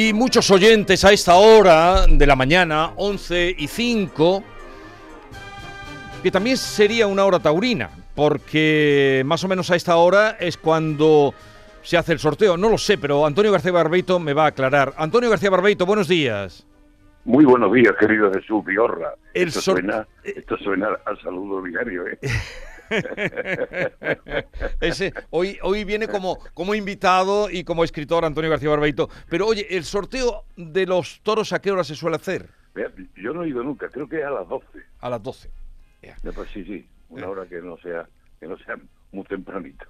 Y muchos oyentes a esta hora de la mañana, 11 y 5, que también sería una hora taurina, porque más o menos a esta hora es cuando se hace el sorteo. No lo sé, pero Antonio García Barbeito me va a aclarar. Antonio García Barbeito, buenos días. Muy buenos días, querido Jesús Vigorra. El esto, suena, esto suena al saludo ordinario, ¿eh? Ese, hoy, hoy viene como, como invitado y como escritor Antonio García Barbeito. Pero oye, ¿el sorteo de los toros a qué hora se suele hacer? Yo no he ido nunca, creo que es a las 12. A las 12. Ya, Pues sí, sí, una hora que no sea que no sea muy tempranito.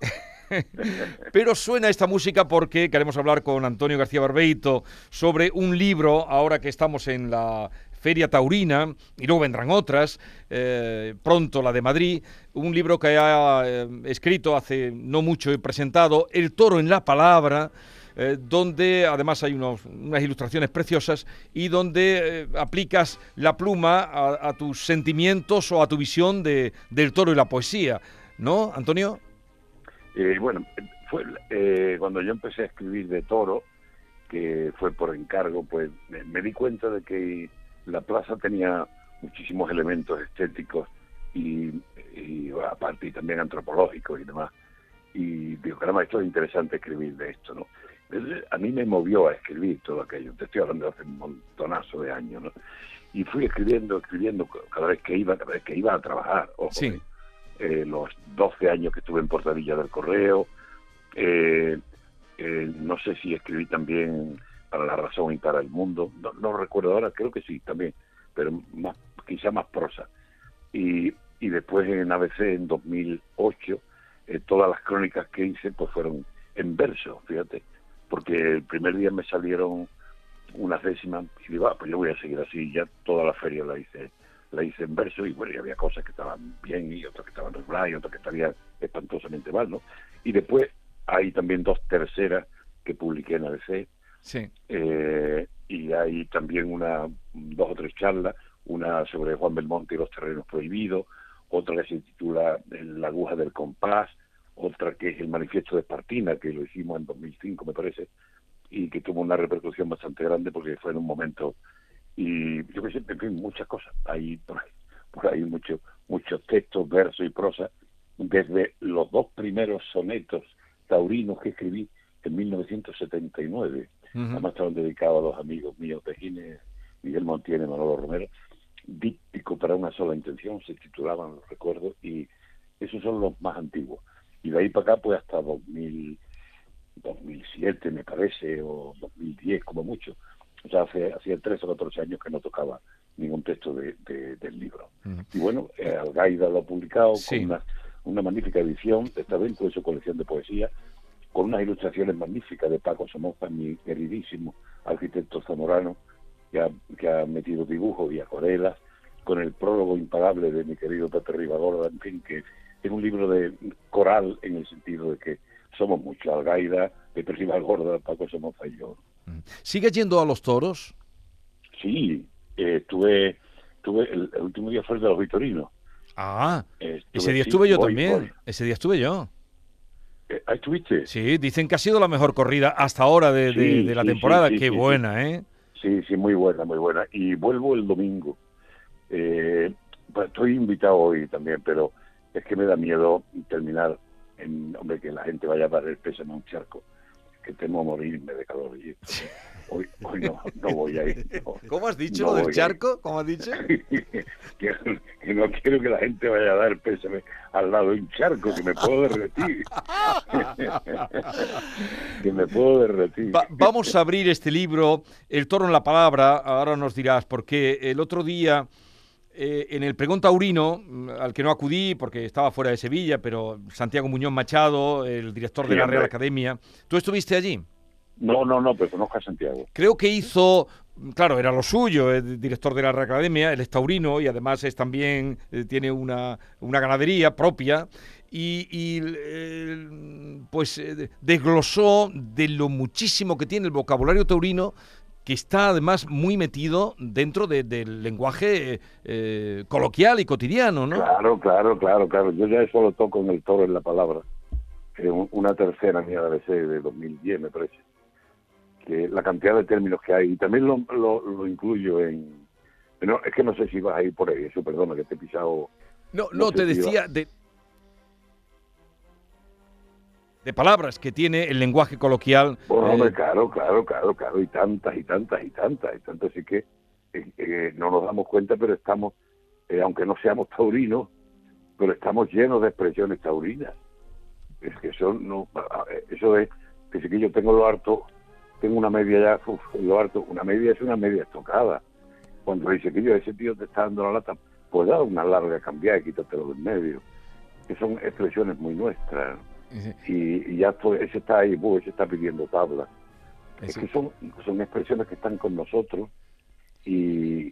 Pero suena esta música porque queremos hablar con Antonio García Barbeito sobre un libro, ahora que estamos en la Feria Taurina, y luego vendrán otras, eh, pronto la de Madrid, un libro que ha eh, escrito hace no mucho y presentado, El toro en la palabra, eh, donde además hay unos- unas ilustraciones preciosas y donde aplicas la pluma a, tus sentimientos o a tu visión de, del toro y la poesía. ¿No, Antonio? Bueno, cuando yo empecé a escribir de toro, que fue por encargo, pues me di cuenta de que la plaza tenía muchísimos elementos estéticos y, y aparte y también antropológicos y demás. Y digo, caramba, esto es interesante escribir de esto, ¿no? Entonces, a mí me movió a escribir todo aquello. Te estoy hablando de hace un montonazo de años, ¿no? Y fui escribiendo, escribiendo cada vez que iba, cada vez que iba a trabajar. Ojo, Sí. ¿eh? eh, los 12 años que estuve en Portadilla del Correo. eh, eh, no sé si escribí también para La Razón y para el Mundo. No, recuerdo ahora, creo que sí también, pero más, quizá más prosa. Y, y después en ABC en 2008, eh, todas las crónicas que hice pues fueron en verso, fíjate, porque el primer día me salieron unas décimas y digo, ah, pues yo voy a seguir así, ya toda la feria la hice la hice en verso y bueno, y había cosas que estaban bien y otras que estaban regulares y otras que estarían espantosamente mal, ¿no? Y después hay también dos terceras que publiqué en ABC Sí. eh, y hay también una dos o tres charlas, una sobre Juan Belmonte y los terrenos prohibidos, otra que se titula La aguja del compás, otra que es el manifiesto de Espartina, que lo hicimos en 2005 me parece, y que tuvo una repercusión bastante grande porque fue en un momento y yo que sé, en fin, muchas cosas. Hay por ahí, por muchos textos, versos y prosa, desde los dos primeros sonetos taurinos que escribí en 1979. Ujú. Además estaban dedicados a los amigos míos de Gines, Miguel Montiel y Manolo Romero. Díptico para una sola intención, se titulaban, los recuerdo, y esos son los más antiguos. Y de ahí para acá, pues hasta 2000, 2007, me parece, o 2010, como mucho. O sea, hace, hacía 13 o 14 años que no tocaba ningún texto de, de- del libro. Ujú. Y bueno, eh, Algaida lo ha publicado Sí. con una, una magnífica edición, está dentro de su colección de poesía, con unas ilustraciones magníficas de Paco Somoza, mi queridísimo arquitecto zamorano, que ha, que ha metido dibujos y acuarelas, con el prólogo impagable de mi querido Pepe Ribagorda, en fin, que es un libro de coral en el sentido de que somos muchos, Algaida, Pepe Ribagorda, Paco Somoza y yo. ¿Sigue yendo a los toros? Sí, eh, estuve, estuve el, el último día fue el de los Vitorinos. Ah, Eh, ese día sí, estuve yo voy, también. voy. Ese día estuve yo. ¿Ah, estuviste? Sí, dicen que ha sido la mejor corrida hasta ahora de, de- Sí, de la sí, temporada. sí, Qué buena, ¿eh? Sí, sí, muy buena, muy buena. Y vuelvo el domingo. Eh, pues estoy invitado hoy también, pero es que me da miedo terminar en, hombre, que la gente vaya a dar el pésame a un charco, que temo morirme de calor. Y hoy, hoy no, no voy a ir. no. ¿Cómo has dicho No lo del charco? ¿Cómo has dicho? que, que no quiero que la gente vaya a dar pésame al lado de un charco, que me puedo derretir. que me puedo derretir. Va- vamos a abrir este libro, El toro en la palabra. Ahora nos dirás, porque el otro día eh, en el pregón taurino, mm, al que no acudí porque estaba fuera de Sevilla, pero Santiago Muñoz Machado, el director de la Real Academia, ¿tú estuviste allí? No, no, no, pero conozco a Santiago. Creo que hizo, claro, era lo suyo, el director de la Real Academia, él es taurino y además es también, eh, tiene una, una ganadería propia y, pues eh, desglosó de lo muchísimo que tiene el vocabulario taurino que está además muy metido dentro del lenguaje eh, coloquial y cotidiano, ¿no? Claro, claro, claro, claro. Yo ya eso lo toco en el toro en la palabra. una tercera mía de de 2010, me parece. Que la cantidad de términos que hay. Y también lo, lo, incluyo en... No, es que no sé si vas a ir por ahí, eso perdona que te he pisado... No, no, te decía, de, de palabras que tiene el lenguaje coloquial. Bueno, eh, claro, claro, claro, claro, y tantas y tantas y tantas y tantas, así que eh, eh, no nos damos cuenta, pero estamos, aunque no seamos taurinos, pero estamos llenos de expresiones taurinas. Es que eso no, eso es, que si que yo tengo lo harto, tengo una media ya, lo harto, una media es una media estocada. Cuando dice que yo, ese tío te está dando la lata, pues da una larga cambiada y quítatelo del medio. Que son expresiones muy nuestras y, ya ese está ahí, ese está pidiendo tabla. Es que son, son expresiones que están con nosotros y,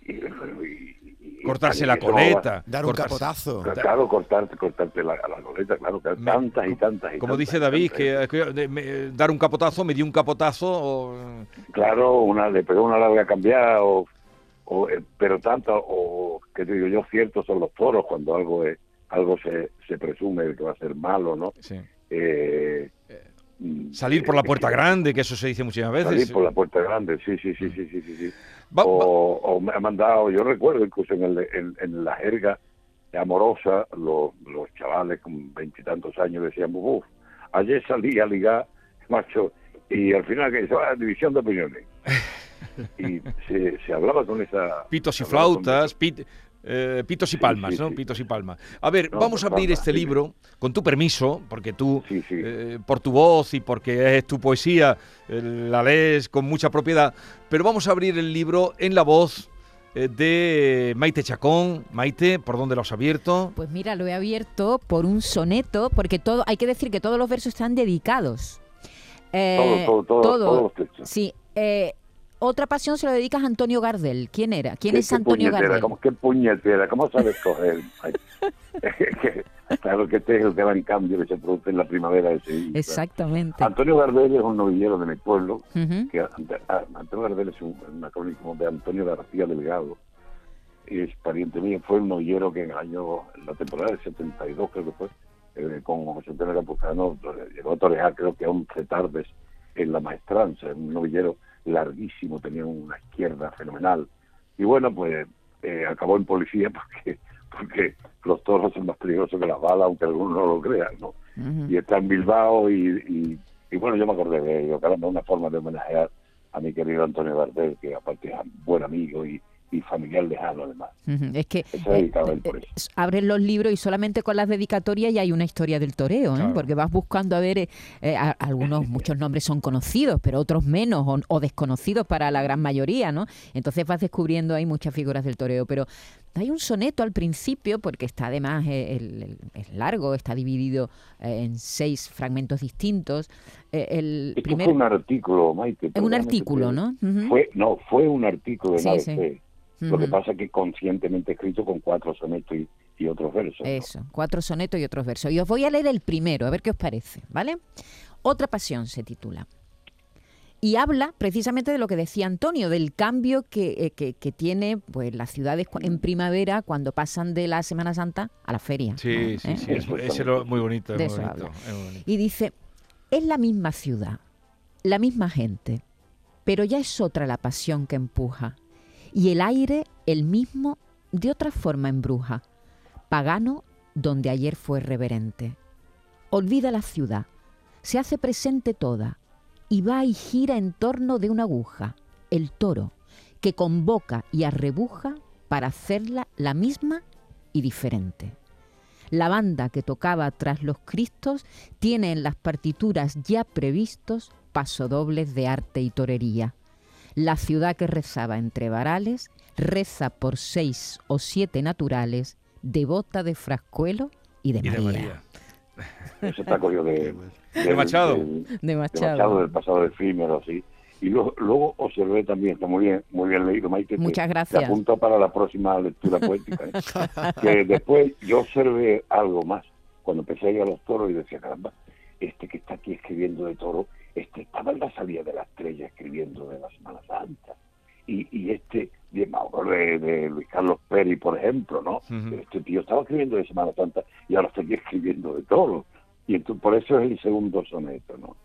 cortarse la coleta, dar un capotazo. Claro, cortarte, cortarte la, coleta, claro, tantas y tantas y Como dice David, que, dar un capotazo, me dio un capotazo. Claro, una, le pegó una larga cambiada, o, eh, pero tanto, o que digo yo, ciertos son los toros cuando algo es algo se, se presume que va a ser malo, ¿no? Sí. Eh, salir por la puerta grande, que eso se dice muchas veces. Salir por la puerta grande, sí, sí, sí, sí, sí, sí. o, me ha mandado, yo recuerdo incluso en, el, en, la jerga amorosa, los, los chavales con veintitantos años decían, uff, ayer salí a ligar, macho, y al final que eso división de opiniones. y se, se, hablaba con esa... Pitos y flautas, pit, eh, pitos y palmas, ¿no? Pitos y palmas. A ver, vamos a abrir este libro, con tu permiso, porque tú, eh, por tu voz y porque es tu poesía, eh, la lees con mucha propiedad, pero vamos a abrir el libro en la voz de Maite Chacón. Maite, ¿por dónde lo has abierto? Pues mira, lo he abierto por un soneto, porque todo, hay que decir que todos los versos están dedicados. todo, todo, todo, Sí, otra pasión se lo dedicas a Antonio Gardel. ¿Quién era? ¿Quién es Antonio Gardel? ¿cómo, ¿Qué puñetera? ¿Cómo sabes coger? claro que este es el en cambio que se produce en la primavera de Sevilla. Exactamente. Antonio Gardel es un novillero de mi pueblo. que Antonio Gardel es un, acrónimo de Antonio García Delgado. Es pariente mío. Fue un novillero que en el año, en la temporada del 72 creo que fue, eh, con José Antonio Campuzano, llegó a torear creo que 11 tardes en la maestranza. Un novillero larguísimo, tenía una izquierda fenomenal. Y bueno, pues eh, acabó en policía porque porque los toros son más peligrosos que las balas, aunque algunos no lo crean, ¿no? Y está en Bilbao y, y, bueno, yo me acordé de ello, caramba, una forma de homenajear a mi querido Antonio Gardel, que aparte es buen amigo y, y familiar lejano además. Es que eh, eh, abren los libros y solamente con las dedicatorias ya hay una historia del toreo, ¿eh? porque vas buscando a ver, algunos, muchos nombres son conocidos, pero otros menos o, desconocidos para la gran mayoría, ¿no? Entonces vas descubriendo ahí muchas figuras del toreo, pero hay un soneto al principio, porque está además, es largo, está dividido en seis fragmentos distintos. el Esto fue un artículo, Maite. Un artículo, ¿no? fue, no, fue un artículo de sí, lo que pasa es que conscientemente escrito con cuatro sonetos y, otros versos. Eso, cuatro sonetos y otros versos. Y os voy a leer el primero, a ver qué os parece, ¿vale? Otra pasión se titula. Y habla precisamente de lo que decía Antonio, del cambio que, eh, que, tiene pues las ciudades en primavera cuando pasan de la Semana Santa a la feria. Sí, sí, ¿Eh? sí, es, muy bonito. Es muy bonito. Y dice, es la misma ciudad, la misma gente, pero ya es otra la pasión que empuja y el aire el mismo de otra forma embruja, pagano donde ayer fue reverente. Olvida la ciudad, se hace presente toda, y va y gira en torno de una aguja, el toro, que convoca y arrebuja para hacerla la misma y diferente. La banda que tocaba tras los Cristos tiene en las partituras ya previstos pasodobles de arte y torería la ciudad que rezaba entre varales, reza por seis o siete naturales, devota de Frascuelo y de Y de María. María. Ese está cogido de, De Machado. del- De de Machado. Machado, del pasado efímero, así. Y luego, luego observé también, está muy bien, muy bien leído, Maite. te- Muchas Te gracias. apunto para la próxima lectura poética. ¿eh? que después yo observé algo más cuando empecé a ir a los toros y decía, caramba, este que está aquí escribiendo de toro, este estaba en la salida de la estrella escribiendo de la Semana Santa. Y, y este, de, Mauro, de, de Luis Carlos Peri, por ejemplo, ¿no? Ujú. Este tío estaba escribiendo de Semana Santa y ahora está aquí escribiendo de toro. Y entonces, por eso es el segundo soneto, ¿no?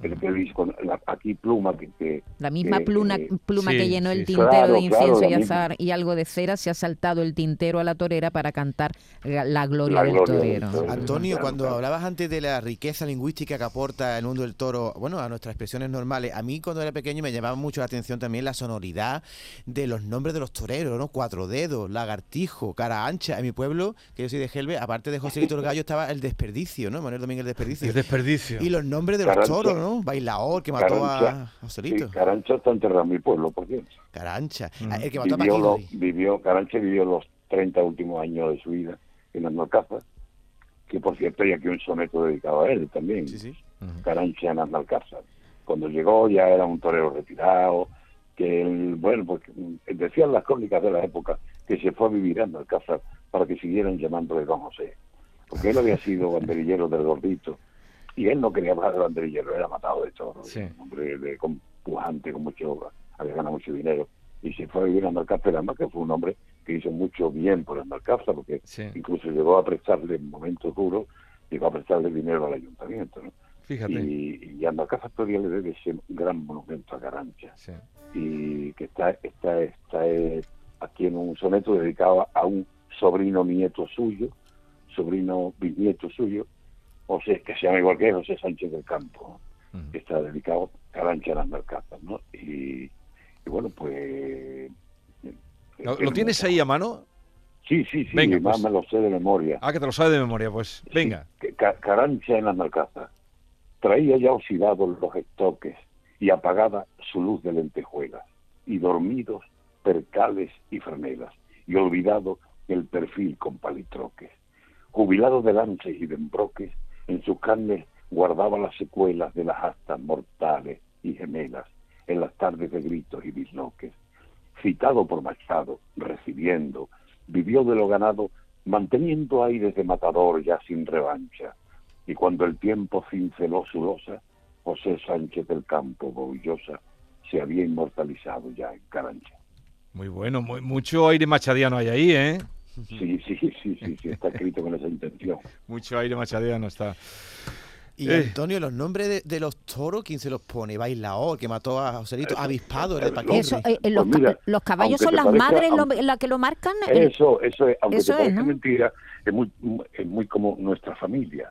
Que dice, con la- aquí pluma que, que La misma que- pluma, que- pluma sí, que llenó sí, el tintero Claro, de incienso y misma. azar y algo de cera, se ha saltado el tintero a la torera para cantar la gloria, La del, gloria del torero. Antonio, cuando hablabas antes de la riqueza lingüística que aporta el mundo del toro, bueno, a nuestras expresiones normales, a mí cuando era pequeño me llamaba mucho la atención también la sonoridad de los nombres de los toreros, ¿no? Cuatro dedos, lagartijo, cara ancha. En mi pueblo, que yo soy de Gelbe, aparte de Joselito el Gallo, estaba el desperdicio, ¿no? Manuel Domínguez el desperdicio. El desperdicio. Y los nombres de los toros, ¿no? Bailaor, que mató a Carancha. Joselito. Sí, Carancha está enterrado en mi pueblo, por cierto. Carancha. Mm. El que mató a vivió, lo- Paquirri. vivió, Caranche vivió los 30 últimos años de su vida en Andalcázar, que por cierto hay aquí un soneto dedicado a él también, Sí, sí. Ujú. Caranche en Andalcázar. Cuando llegó ya era un torero retirado, que él, bueno, pues mm, decían las crónicas de la época que se fue a vivir a Andalcázar para que siguieran llamándole Don José, porque él había sido banderillero del gordito y él no quería hablar de banderillero, era matado de toro, Sí. un hombre de, con- pujante, con mucho, había ganado mucho dinero y se fue a vivir a Andalcázar, además que fue un hombre que hizo mucho bien por Andalcázar, porque Sí. incluso llegó a prestarle en momentos duros, llegó a prestarle dinero al ayuntamiento, ¿no? Fíjate. Y, y todavía le debe ese gran monumento a Garancha, Sí. y que está, está, está eh, aquí en un soneto dedicado a un sobrino nieto suyo, sobrino bisnieto suyo, o sea, que se llama igual que José Sánchez del Campo, ¿no? Ujú. que está dedicado a Garancha en Andalcázar, ¿no? Y, y bueno, pues... ¿Lo, lo tienes ahí a mano? Sí, sí, sí, Venga, más pues. me lo sé de memoria. Ah, que te lo sabes de memoria, pues. Venga. Sí, Ca- Carancha en Andalcázar traía ya oxidados los estoques y apagada su luz de lentejuelas, y dormidos percales y franelas, y olvidado el perfil con palitroques. Jubilado de lances y de embroques, en sus carnes guardaba las secuelas de las astas mortales y gemelas, en las tardes de gritos y bisloques. Citado por Machado, recibiendo, vivió de lo ganado, manteniendo aires de matador ya sin revancha. Y cuando el tiempo cinceló su losa, José Sánchez del Campo, orgullosa, se había inmortalizado ya en Carancha. Muy bueno, muy- mucho aire machadiano hay ahí, ¿eh? Sí, sí, sí, sí, sí, está escrito con esa intención. Mucho aire machadiano está. Y Eh. Antonio, los nombres de, de los toros, ¿quién se los pone? Bailaor, que mató a Joselito, Avispado, el de Eso, Paquirri. Eso, eh, eh, los, Pues mira, los caballos son las parezca- madres lo- aunque- la que lo marcan. el- Eso, eso es, aunque Eso te es, parezca ¿no? mentira, es muy, es muy como nuestra familia.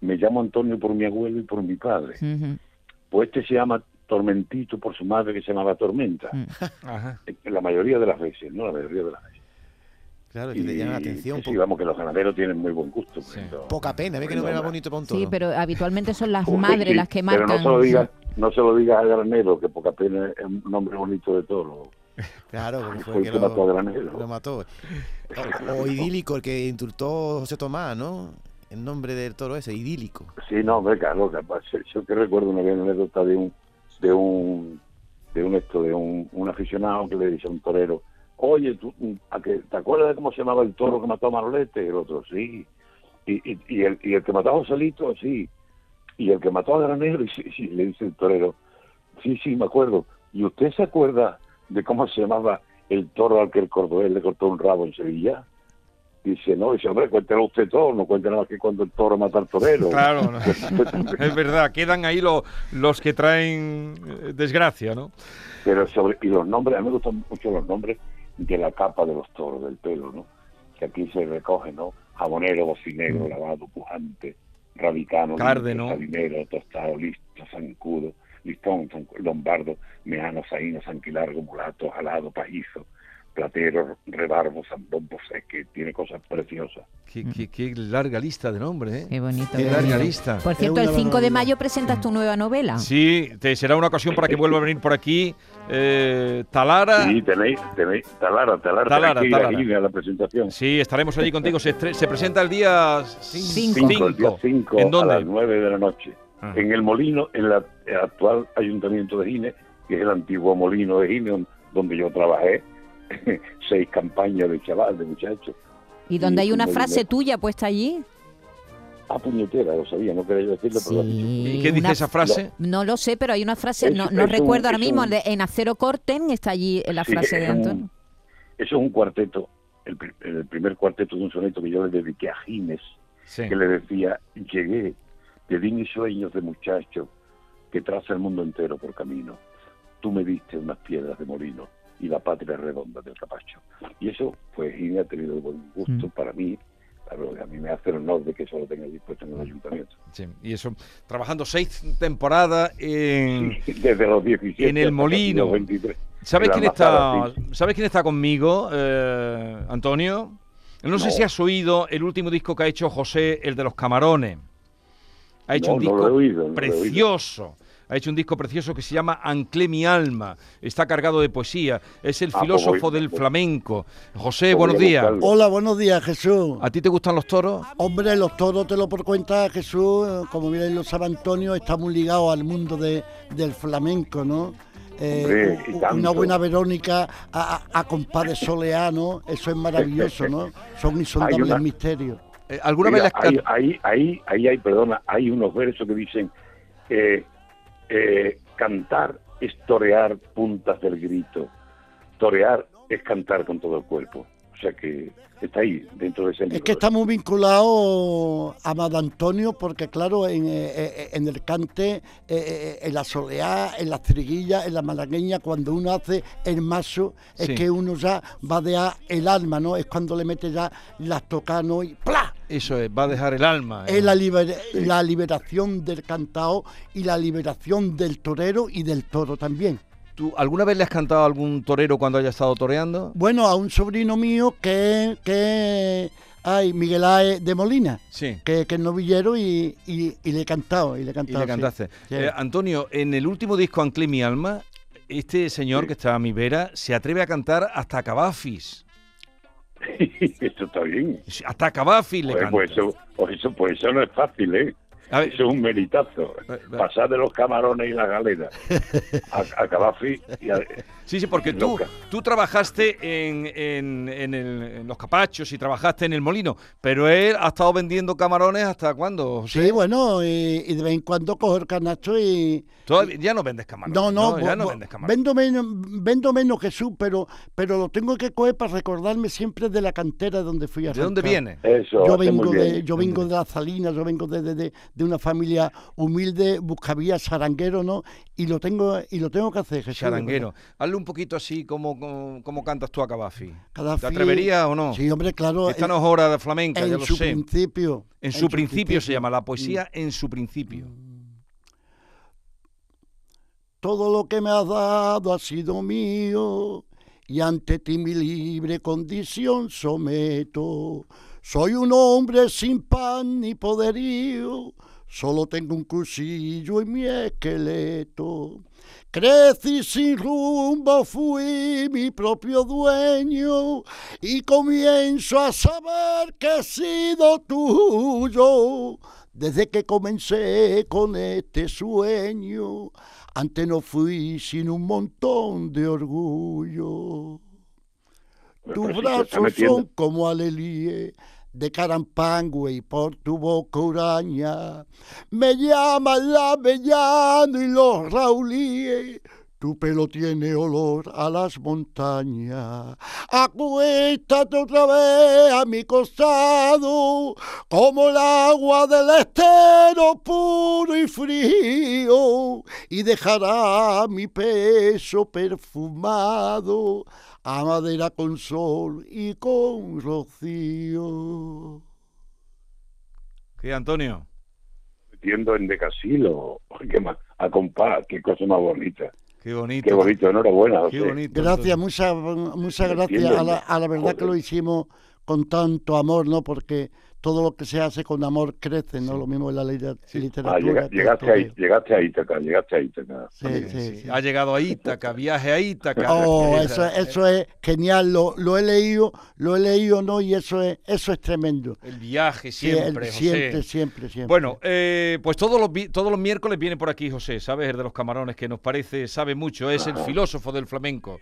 Me llamo Antonio por mi abuelo y por mi padre. Pues este se llama Tormentito por su madre que se llamaba Tormenta. Mm. La mayoría de las veces, ¿no? La mayoría de las veces. Claro, que te llama la atención. sí, vamos, que los ganaderos tienen muy buen gusto. Sí. Poca pena, ve que no me va bonito para un toro. Sí, pero habitualmente son las Pues madres sí, las que Pero marcan. no se lo digas, no se lo digas a Granero, que poca pena es un nombre bonito de toro. Claro, porque Fue fue el que que mató a lo, Granero. lo mató. O, o idílico, el que insultó José Tomás, ¿no? El nombre del toro ese, idílico. Sí, no, hombre, claro, capaz. Yo, yo que recuerdo una vez una anécdota de un, de un, de un esto, de un, un aficionado que le dice a un torero, oye, ¿tú, a que, ¿te acuerdas de cómo se llamaba el toro que mató a Manolete? Y el otro, sí. Y, y, y el, y el que mató a Joselito, sí. Y el que mató a Granero, y sí, sí, le dice el torero, sí, sí, me acuerdo. ¿Y usted se acuerda de cómo se llamaba el toro al que el cordobés le cortó un rabo en Sevilla? Dice, no, dice, hombre, cuéntelo usted todo, no cuente nada que cuando el toro mata al torero. Claro, no. es verdad, quedan ahí lo- los que traen eh, desgracia, ¿no? Pero sobre, y los nombres, a mí me gustan mucho los nombres de la capa de los toros, del pelo, ¿no? Que aquí se recoge, ¿no? Jabonero, bocinero, lavado, pujante, radicano, Cárdeno. salinero, tostado, listo, zancudo, listón, lombardo, mejano, saíno, sanquilargo, mulato, jalado, pajizo, plateros, rebarbos, zambombos, es que tiene cosas preciosas. Qué, qué- qué larga lista de nombres, ¿eh? Qué bonito. Qué larga bonito. lista. Por cierto, el una 5 de mayo presentas tu nueva novela. Sí, te será una ocasión para que vuelva a venir por aquí. eh, Talara. Sí, tenéis, tenéis, Talara, Talara, Talara, que ir Talara. allí a la presentación. Sí, estaremos allí contigo. Se, se presenta el día Cinco. Cinco, el día 5 ¿En a las dónde? 9 de la noche. Ah. En el molino, en la- el actual ayuntamiento de Gine, que es el antiguo molino de Gine, donde yo trabajé seis campañas de chaval, de muchachos. Y donde hay una frase tuya puesta allí. Ah, puñetera, lo sabía, no quería decirlo, pero lo. ¿Y qué dice una- esa frase? No lo sé, pero hay una frase, Es- no, es no un- recuerdo ahora mismo, un- en Acero Corten está allí la Sí, frase de un- Antonio. Eso es un cuarteto, el, pri- el primer cuarteto de un soneto que yo le dediqué a Gines, Sí. que le decía, llegué, te di mis sueños de muchacho, que traza el mundo entero por camino. Tú me diste unas piedras de molino y la patria redonda del capacho. Y eso, pues Gines ha tenido buen gusto Mm. para mí, claro, a mí me hace el honor de que eso lo tenga dispuesto en el ayuntamiento. Sí, Y eso, trabajando seis temporadas en... Desde los 17 En el molino. los 23. ¿Sabes quién está, sí. ¿Sabes quién está conmigo, eh, Antonio? No, sé No. si has oído el último disco que ha hecho José, el de los camarones. Ha hecho No, un disco no oído. precioso. Ha hecho un disco precioso que se llama Anclé mi alma. Está cargado de poesía. Es el Ah, pues filósofo voy- del voy- flamenco. José, voy a buenos días. Hola, buenos días, Jesús. ¿A ti te gustan los toros? Hombre, los toros te lo por cuenta, Jesús, como bien lo sabe Antonio, está muy ligado al mundo de, del flamenco, ¿no? Eh, Hombre, una buena Verónica a, a, a compás de soleano, eso es maravilloso, ¿no? Son insondables una- misterios. Eh, ¿Alguna Mira, vez las ahí, ahí, ahí hay, perdona, hay unos versos que dicen eh, eh, cantar es torear puntas del grito, torear es cantar con todo el cuerpo. O sea que está ahí, dentro de ese Es que está muy vinculado a Amado Antonio, porque claro, en, eh, eh, en el cante, eh, en la soleá, en las triguillas, en la malagueña, cuando uno hace el mazo, es Sí. que uno ya va a dejar el alma, ¿no? Es cuando le mete ya las tocano y ¡plá! Eso es, va a dejar el alma. eh. Es la, liber- la liberación del cantao y la liberación del torero y del toro también. ¿Tú alguna vez le has cantado a algún torero cuando haya estado toreando? Bueno, a un sobrino mío que, que ay, Miguel Ae de Molina. Sí. que, que es novillero y, y, y le he cantado. Y le he Y le sí. cantaste. Sí. Eh, Antonio, en el último disco Anclé mi alma, este señor que está a mi vera se atreve a cantar hasta Cabafis. Eso está bien. Hasta Cabafis le Pues, canta. pues eso, pues eso, pues eso no es fácil, ¿eh? A ver, Eso es un meritazo. Pasar de los camarones y la galera a, a y a- sí, sí, porque tú, tú trabajaste en, en- en el- en los capachos y trabajaste en el molino, pero él ha estado vendiendo camarones hasta cuándo. Sí, bueno, y, y de vez en cuando cojo el canasto y... Todavía, ya no vendes camarones. No, no, ya bo- no vendes camarones. vendo menos, vendo menos Jesús, pero, pero lo tengo que coger para recordarme siempre de la cantera donde fui a ¿De dónde viene? eso. Yo vengo, de, yo vengo de las Salinas, yo vengo de, de- de- de una familia humilde, buscavía, saranguero, ¿no? Y lo tengo y lo tengo que hacer, Jesús. Charanguero. Hazle un poquito así como, como, como cantas tú a Cabafi. Cada ¿Te atreverías o no? Sí, hombre, claro. Esta en- no es hora de flamenca, en ya lo su sé. principio. En su principio se llama la Mm. poesía en su principio. Todo lo que me has dado ha sido mío y ante ti mi libre condición someto. Soy un hombre sin pan ni poderío, solo tengo un cuchillo en mi esqueleto. Crecí sin rumbo, fui mi propio dueño y comienzo a saber que he sido tuyo desde que comencé con este sueño. Antes no fui sin un montón de orgullo. Tus brazos son como alelie de carampangue y por tu boca uraña. Me llaman la avellano y los raulíes. Tu pelo tiene olor a las montañas. Acuéstate otra vez a mi costado, como el agua del estero puro y frío, y dejará mi peso perfumado a madera con sol y con rocío. ¿Qué, Antonio? metiendo en decasilo. Qué más, a compás, qué cosa más bonita. Qué bonito. Qué bonito, enhorabuena. Qué bonito. Gracias, muchas muchas gracias. A la, a la verdad que lo hicimos con tanto amor, ¿no? Porque todo lo que se hace con amor crece, ¿no? Lo mismo en la ley de literatura. Ah, llega- todo llegaste, que- llegaste a Ítaca, llegaste a Ítaca. Sí, Sí, sí, sí. sí. Ha llegado a Ítaca, viaje a Ítaca. Oh, eso, eso es genial, lo, lo he leído, lo he leído, ¿no? Y eso es, eso es tremendo. El viaje Sí, el- siempre, José. siempre, siempre, siempre. Bueno, eh, pues todos los, vi- todos los miércoles viene por aquí José, ¿sabes? El de los camarones, que nos parece, sabe mucho, es el filósofo del flamenco.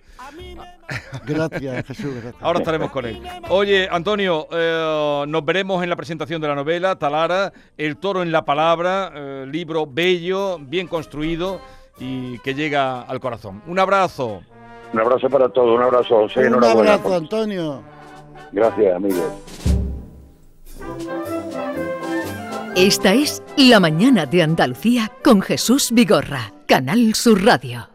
Gracias, Jesús, gracias. Ahora estaremos con él. Oye, Antonio, eh, nos veremos en la presentación de la novela, Talara, El toro en la palabra, eh, libro bello, bien construido y que llega al corazón. Un abrazo. Un abrazo para todos, un abrazo, José, Un enhorabuena. abrazo, Antonio. Gracias, amigos. Esta es La mañana de Andalucía con Jesús Vigorra, Canal Sur Radio.